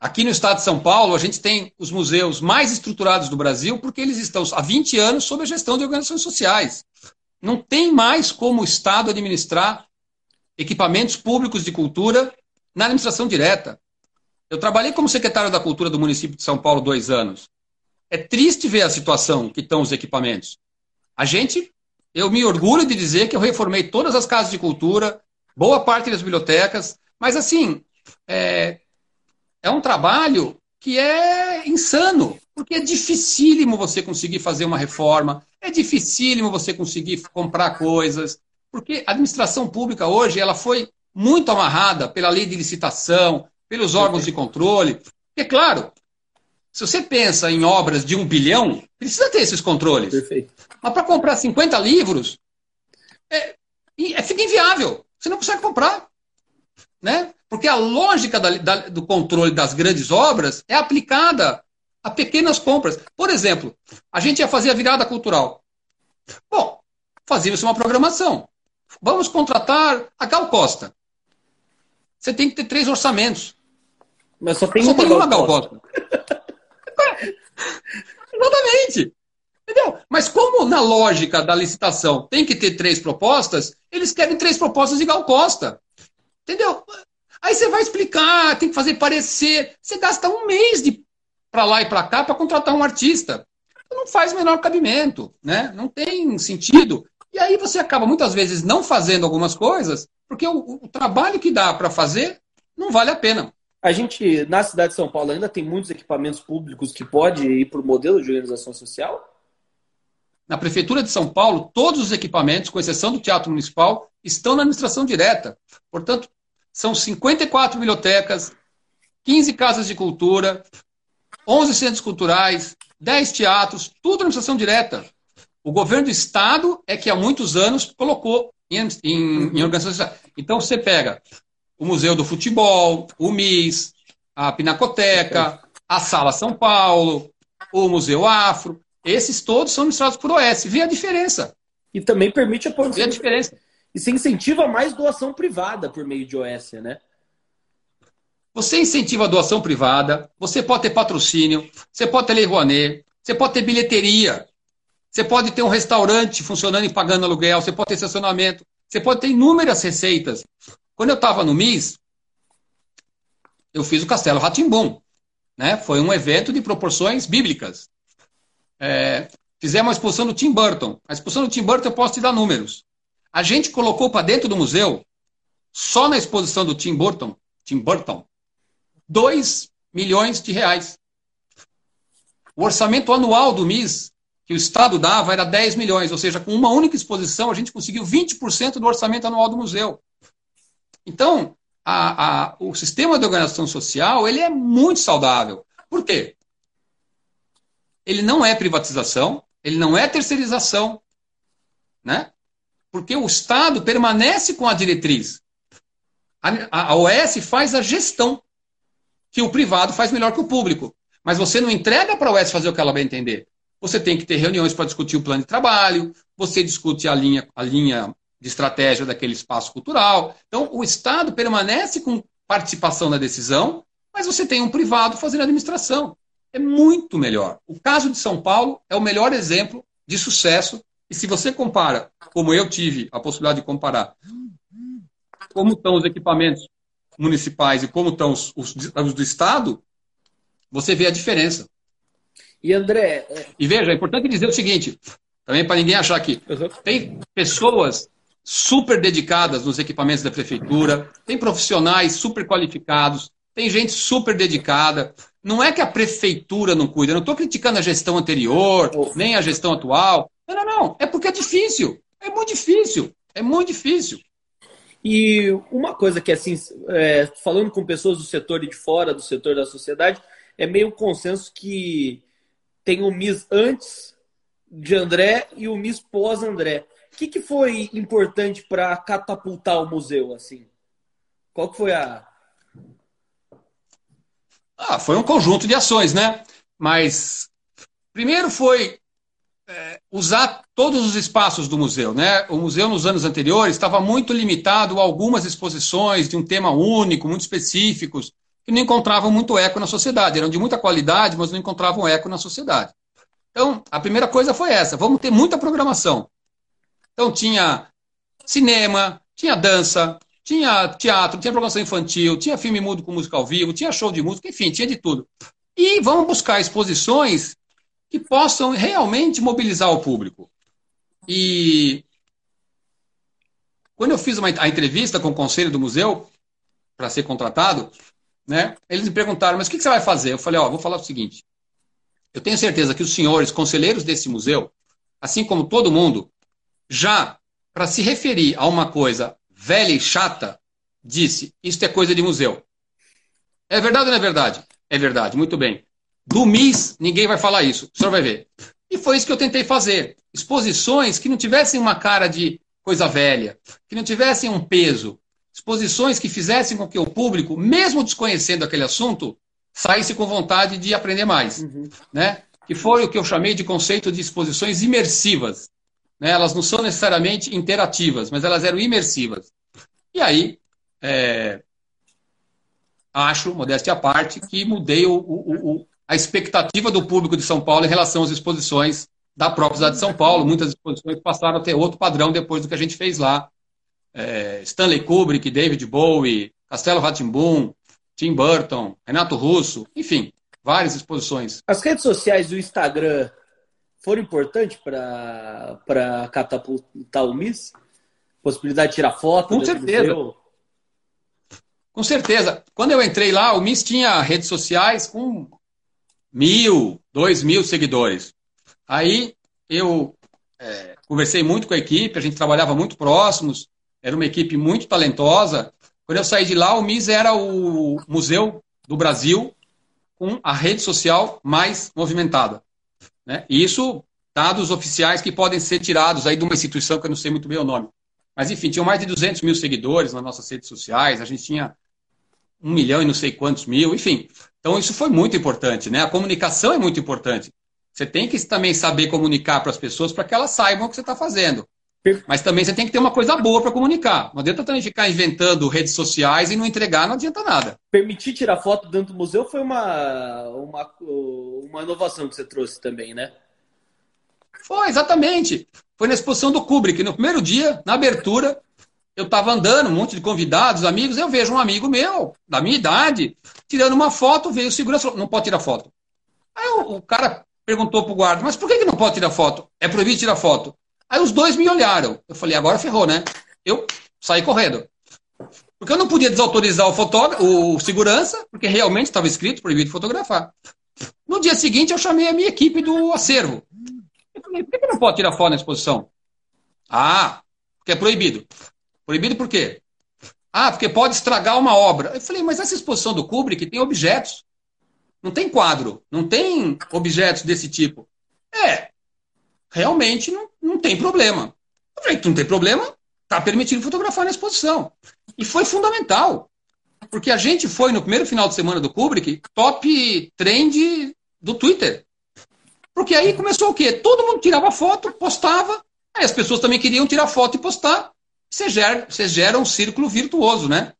B: aqui no estado de São Paulo, a gente tem os museus mais estruturados do Brasil, porque eles estão há 20 anos sob a gestão de organizações sociais. Não tem mais como o Estado administrar equipamentos públicos de cultura na administração direta. Eu trabalhei como secretário da Cultura do município de São Paulo dois anos. É triste ver a situação que estão os equipamentos. A gente, eu me orgulho de dizer que eu reformei todas as casas de cultura, boa parte das bibliotecas, mas assim, é, é um trabalho que é insano, porque é dificílimo você conseguir fazer uma reforma, é dificílimo você conseguir comprar coisas, porque a administração pública hoje ela foi muito amarrada pela lei de licitação, pelos órgãos de controle. É claro, se você pensa em obras de um bilhão, precisa ter esses controles. Perfeito. Mas para comprar 50 livros, é, é, fica inviável. Você não consegue comprar. Né? Porque a lógica da, da, do controle das grandes obras é aplicada a pequenas compras. Por exemplo, a gente ia fazer a virada cultural. Bom, fazíamos uma programação. Vamos contratar a Gal Costa. Você tem que ter três orçamentos.
A: Mas só tem, só uma, tem uma Gal Costa.
B: Costa. *laughs* Exatamente. Entendeu? Mas como na lógica da licitação tem que ter três propostas, eles querem três propostas Gal Costa. Entendeu? Aí você vai explicar, tem que fazer parecer. Você gasta um mês de para lá e para cá para contratar um artista. Não faz o menor cabimento, né? Não tem sentido. E aí você acaba muitas vezes não fazendo algumas coisas, porque o, o trabalho que dá para fazer não vale a pena.
A: A gente, na cidade de São Paulo, ainda tem muitos equipamentos públicos que pode ir para o modelo de organização social?
B: Na Prefeitura de São Paulo, todos os equipamentos, com exceção do Teatro Municipal, estão na administração direta. Portanto, são 54 bibliotecas, 15 casas de cultura, 11 centros culturais, 10 teatros, tudo na administração direta. O governo do Estado é que há muitos anos colocou em, em, em organização Então você pega o Museu do Futebol, o MIS, a Pinacoteca, a Sala São Paulo, o Museu Afro. Esses todos são administrados por OS. Vê a diferença.
A: E também permite a
B: produção. Vê a diferença.
A: E se incentiva mais doação privada por meio de OS, né?
B: Você incentiva a doação privada, você pode ter patrocínio, você pode ter lei Rouanet, você pode ter bilheteria, você pode ter um restaurante funcionando e pagando aluguel, você pode ter estacionamento, você pode ter inúmeras receitas. Quando eu estava no MIS, eu fiz o Castelo Ratimbum. Né? Foi um evento de proporções bíblicas. É, fizemos uma exposição do Tim Burton. A exposição do Tim Burton eu posso te dar números. A gente colocou para dentro do museu, só na exposição do Tim Burton, Tim Burton, 2 milhões de reais. O orçamento anual do MIS, que o Estado dava, era 10 milhões, ou seja, com uma única exposição, a gente conseguiu 20% do orçamento anual do museu. Então, a, a, o sistema de organização social ele é muito saudável. Por quê? Ele não é privatização, ele não é terceirização, né? Porque o Estado permanece com a diretriz. A, a OS faz a gestão que o privado faz melhor que o público. Mas você não entrega para a OS fazer o que ela vai entender. Você tem que ter reuniões para discutir o plano de trabalho, você discute a linha, a linha de estratégia daquele espaço cultural. Então, o Estado permanece com participação na decisão, mas você tem um privado fazendo administração. É muito melhor. O caso de São Paulo é o melhor exemplo de sucesso. E se você compara, como eu tive a possibilidade de comparar, como estão os equipamentos municipais e como estão os, os, os do Estado, você vê a diferença.
A: E André.
B: É e veja, é importante dizer o seguinte, também para ninguém achar que uhum. tem pessoas super dedicadas nos equipamentos da prefeitura, tem profissionais super qualificados, tem gente super dedicada. Não é que a prefeitura não cuida, não estou criticando a gestão anterior, nem a gestão atual. Não, não, não. É porque é difícil. É muito difícil. É muito difícil.
A: E uma coisa que, assim, é, falando com pessoas do setor e de fora do setor da sociedade, é meio consenso que tem o MIS antes de André e o MIS pós-André. O que, que foi importante para catapultar o museu, assim? Qual que foi a...
B: Ah, foi um conjunto de ações, né? Mas primeiro foi é, usar todos os espaços do museu. Né? O museu, nos anos anteriores, estava muito limitado a algumas exposições de um tema único, muito específicos, que não encontravam muito eco na sociedade. Eram de muita qualidade, mas não encontravam eco na sociedade. Então, a primeira coisa foi essa: vamos ter muita programação. Então, tinha cinema, tinha dança, tinha teatro, tinha programação infantil, tinha filme mudo com música ao vivo, tinha show de música, enfim, tinha de tudo. E vamos buscar exposições que possam realmente mobilizar o público. E quando eu fiz uma, a entrevista com o conselho do museu para ser contratado, né, eles me perguntaram, mas o que, você vai fazer? Eu falei, ó, vou falar o seguinte, eu tenho certeza que os senhores conselheiros desse museu, assim como todo mundo, já para se referir a uma coisa velha e chata, disse, isso é coisa de museu. É verdade ou não é verdade? É verdade, muito bem. Do MIS, ninguém vai falar isso. O senhor vai ver. E foi isso que eu tentei fazer. Exposições que não tivessem uma cara de coisa velha, que não tivessem um peso. Exposições que fizessem com que o público, mesmo desconhecendo aquele assunto, saísse com vontade de aprender mais. Uhum. Né? Que foi o que eu chamei de conceito de exposições imersivas. Né? Elas não são necessariamente interativas, mas elas eram imersivas. E aí, é... acho, modéstia à parte, que mudei o, o, o, a expectativa do público de São Paulo em relação às exposições da própria cidade de São Paulo. Muitas exposições passaram a ter outro padrão depois do que a gente fez lá. É, Stanley Kubrick, David Bowie, Castelo Ratimbun, Tim Burton, Renato Russo, enfim, várias exposições.
A: As redes sociais do Instagram foram importantes para catapultar o Miss? Possibilidade de tirar foto?
B: Com certeza. Com certeza. Quando eu entrei lá, o Miss tinha redes sociais com mil, dois mil seguidores. Aí eu é, conversei muito com a equipe, a gente trabalhava muito próximos, era uma equipe muito talentosa. Quando eu saí de lá, o MIS era o museu do Brasil com a rede social mais movimentada. Né? Isso, dados oficiais que podem ser tirados aí de uma instituição que eu não sei muito bem o nome. Mas, enfim, tinham mais de 200 mil seguidores nas nossas redes sociais, a gente tinha um milhão e não sei quantos mil, enfim. Então, isso foi muito importante, né? A comunicação é muito importante. Você tem que também saber comunicar para as pessoas para que elas saibam o que você está fazendo. Mas também você tem que ter uma coisa boa para comunicar. Não adianta também ficar inventando redes sociais e não entregar, não adianta nada.
A: Permitir tirar foto dentro do museu foi uma, uma, uma inovação que você trouxe também, né?
B: Foi, exatamente. Foi na exposição do Kubrick. No primeiro dia, na abertura, eu estava andando, um monte de convidados, amigos, eu vejo um amigo meu, da minha idade, tirando uma foto, veio o segurança falou, não pode tirar foto. Aí o, o cara perguntou pro guarda, mas por que, que não pode tirar foto? É proibido tirar foto. Aí os dois me olharam. Eu falei, agora ferrou, né? Eu saí correndo. Porque eu não podia desautorizar o fotógrafo, o segurança, porque realmente estava escrito proibido fotografar. No dia seguinte, eu chamei a minha equipe do acervo. Eu falei, por que não pode tirar foto na exposição? Ah, porque é proibido. Proibido por quê? Ah, porque pode estragar uma obra. Eu falei, mas essa exposição do Kubrick tem objetos. Não tem quadro, não tem objetos desse tipo. É, realmente não, não tem problema. Eu falei, não tem problema, está permitido fotografar na exposição. E foi fundamental, porque a gente foi no primeiro final de semana do Kubrick, top trend do Twitter. Porque aí começou o quê? Todo mundo tirava foto, postava, aí as pessoas também queriam tirar foto e postar você gera, você gera um círculo virtuoso, né?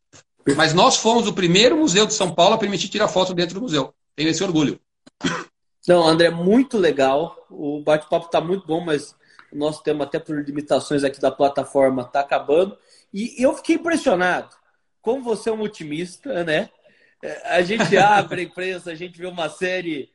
B: Mas nós fomos o primeiro museu de São Paulo a permitir tirar foto dentro do museu. Tenho esse orgulho.
A: Não, André, muito legal. O bate-papo está muito bom, mas o nosso tema, até por limitações aqui da plataforma, está acabando. E eu fiquei impressionado. Como você é um otimista, né? A gente *laughs* abre a imprensa, a gente vê uma série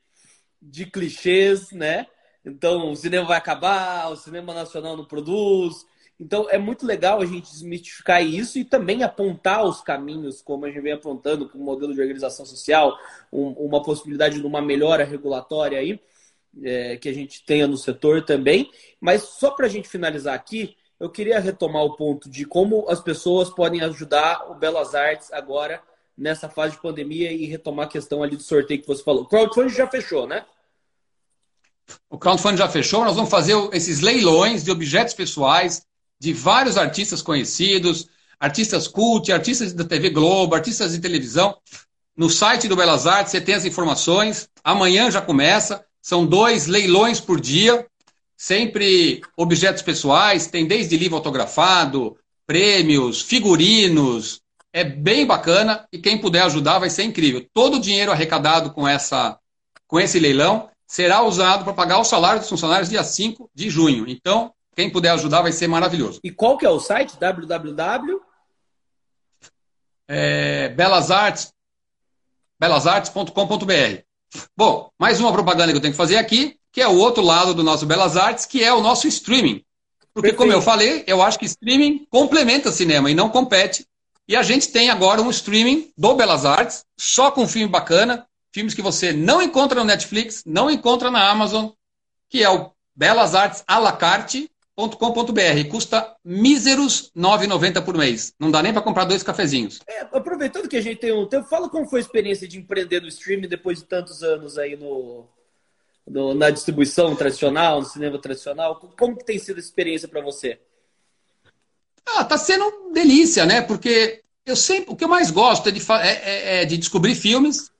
A: de clichês, né? Então, o cinema vai acabar, o cinema nacional não produz. Então, é muito legal a gente desmistificar isso e também apontar os caminhos, como a gente vem apontando com o modelo de organização social, um, uma possibilidade de uma melhora regulatória aí, é, que a gente tenha no setor também. Mas só para a gente finalizar aqui, eu queria retomar o ponto de como as pessoas podem ajudar o Belas Artes agora nessa fase de pandemia e retomar a questão ali do sorteio que você falou. O crowdfunding já fechou, né?
B: O crowdfunding já fechou, nós vamos fazer esses leilões de objetos pessoais de vários artistas conhecidos, artistas cult, artistas da TV Globo, artistas de televisão. No site do Belas Artes você tem as informações. Amanhã já começa. São dois leilões por dia, sempre objetos pessoais, tem desde livro autografado, prêmios, figurinos. É bem bacana e quem puder ajudar vai ser incrível. Todo o dinheiro arrecadado com, essa, com esse leilão será usado para pagar o salário dos funcionários dia 5 de junho. Então, quem puder ajudar vai ser maravilhoso.
A: E qual que é o site? www?
B: É, belasartes, belasartes.com.br. Bom, mais uma propaganda que eu tenho que fazer aqui, que é o outro lado do nosso Belas Artes, que é o nosso streaming. Porque, Perfeito. como eu falei, eu acho que streaming complementa cinema e não compete. E a gente tem agora um streaming do Belas Artes, só com filme bacana, filmes que você não encontra no Netflix, não encontra na Amazon, que é o Belas Artes à la carte, .com.br custa míseros R$ 9,90 por mês. Não dá nem para comprar dois cafezinhos.
A: É, aproveitando que a gente tem um tempo, fala como foi a experiência de empreender no streaming depois de tantos anos aí no, no na distribuição tradicional, no cinema tradicional. Como que tem sido a experiência para você?
B: Ah, tá sendo delícia, né? Porque eu sempre, o que eu mais gosto é de, é, é, é de descobrir filmes,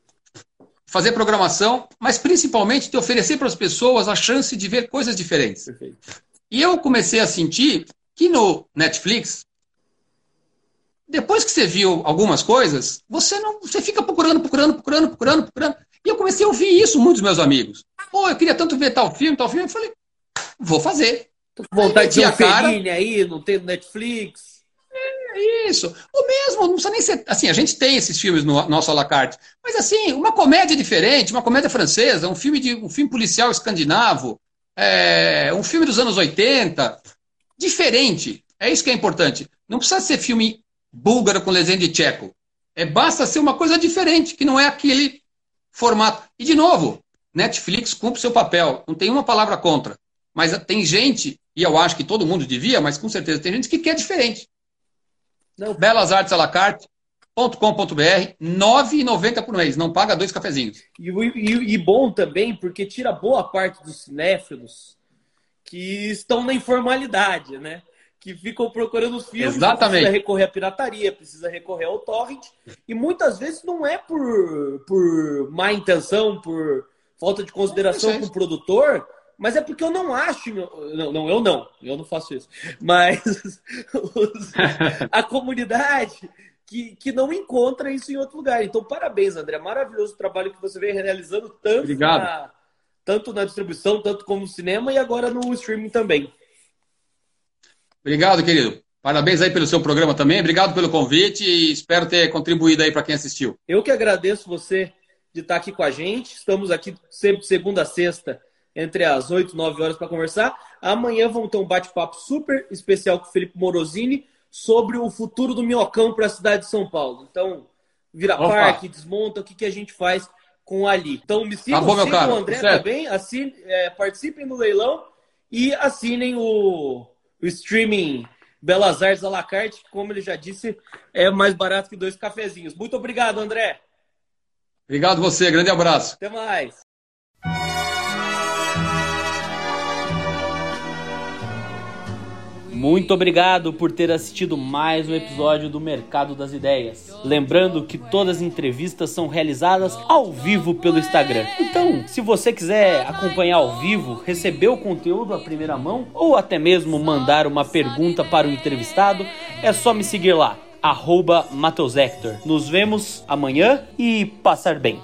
B: fazer programação, mas principalmente de oferecer para as pessoas a chance de ver coisas diferentes. Perfeito. E eu comecei a sentir que no Netflix, depois que você viu algumas coisas, você não, você fica procurando, procurando, procurando, procurando, procurando. E eu comecei a ouvir isso muitos meus amigos. Pô, eu queria tanto ver tal filme, tal filme. Eu falei, vou fazer.
A: Tô com vontade de ver um cara... aí, não tem Netflix.
B: É isso. O mesmo, não precisa nem ser. Assim, a gente tem esses filmes no nosso alacarte. Mas assim, uma comédia diferente, uma comédia francesa, um filme de um filme policial escandinavo, é, um filme dos anos 80, diferente. É isso que é importante. Não precisa ser filme búlgaro com legenda de tcheco. É, basta ser uma coisa diferente, que não é aquele formato. E, de novo, Netflix cumpre seu papel. Não tem uma palavra contra. Mas tem gente, e eu acho que todo mundo devia, mas com certeza tem gente que quer diferente. Não. Belas Artes à la carte, .com.br, 9,90 por mês, não paga dois cafezinhos.
A: E, e, e, bom também, porque tira boa parte dos cinéfilos que estão na informalidade, né? Que ficam procurando os filmes,
B: Exatamente.
A: precisa recorrer à pirataria, precisa recorrer ao torrent, e muitas vezes não é por, por má intenção, por falta de consideração é com o produtor, mas é porque eu não acho. Não, não, eu não. Eu não faço isso. Mas *laughs* a comunidade que, que não encontra isso em outro lugar. Então, parabéns, André. Maravilhoso o trabalho que você vem realizando tanto na, tanto na distribuição, tanto como no cinema e agora no streaming também.
B: Obrigado, querido. Parabéns aí pelo seu programa também. Obrigado pelo convite e espero ter contribuído aí para quem assistiu.
A: Eu que agradeço você de estar aqui com a gente. Estamos aqui sempre segunda a sexta, entre as 8 e 9 horas para conversar. Amanhã vamos ter um bate-papo super especial com o Felipe Morosini sobre o futuro do minhocão para a cidade de São Paulo. Então, vira Opa. parque, desmonta, o que, que a gente faz com ali. Então, me sigam,
B: Acabou, sigam
A: o André certo. também, assine, é, participem do leilão e assinem o, o streaming Belas Artes à la carte, que, como ele já disse, é mais barato que dois cafezinhos. Muito obrigado, André.
B: Obrigado você, grande abraço.
A: Até mais. Muito obrigado por ter assistido mais um episódio do Mercado das Ideias. Lembrando que todas as entrevistas são realizadas ao vivo pelo Instagram. Então, se você quiser acompanhar ao vivo, receber o conteúdo à primeira mão ou até mesmo mandar uma pergunta para o entrevistado, é só me seguir lá, arroba Nos vemos amanhã e passar bem.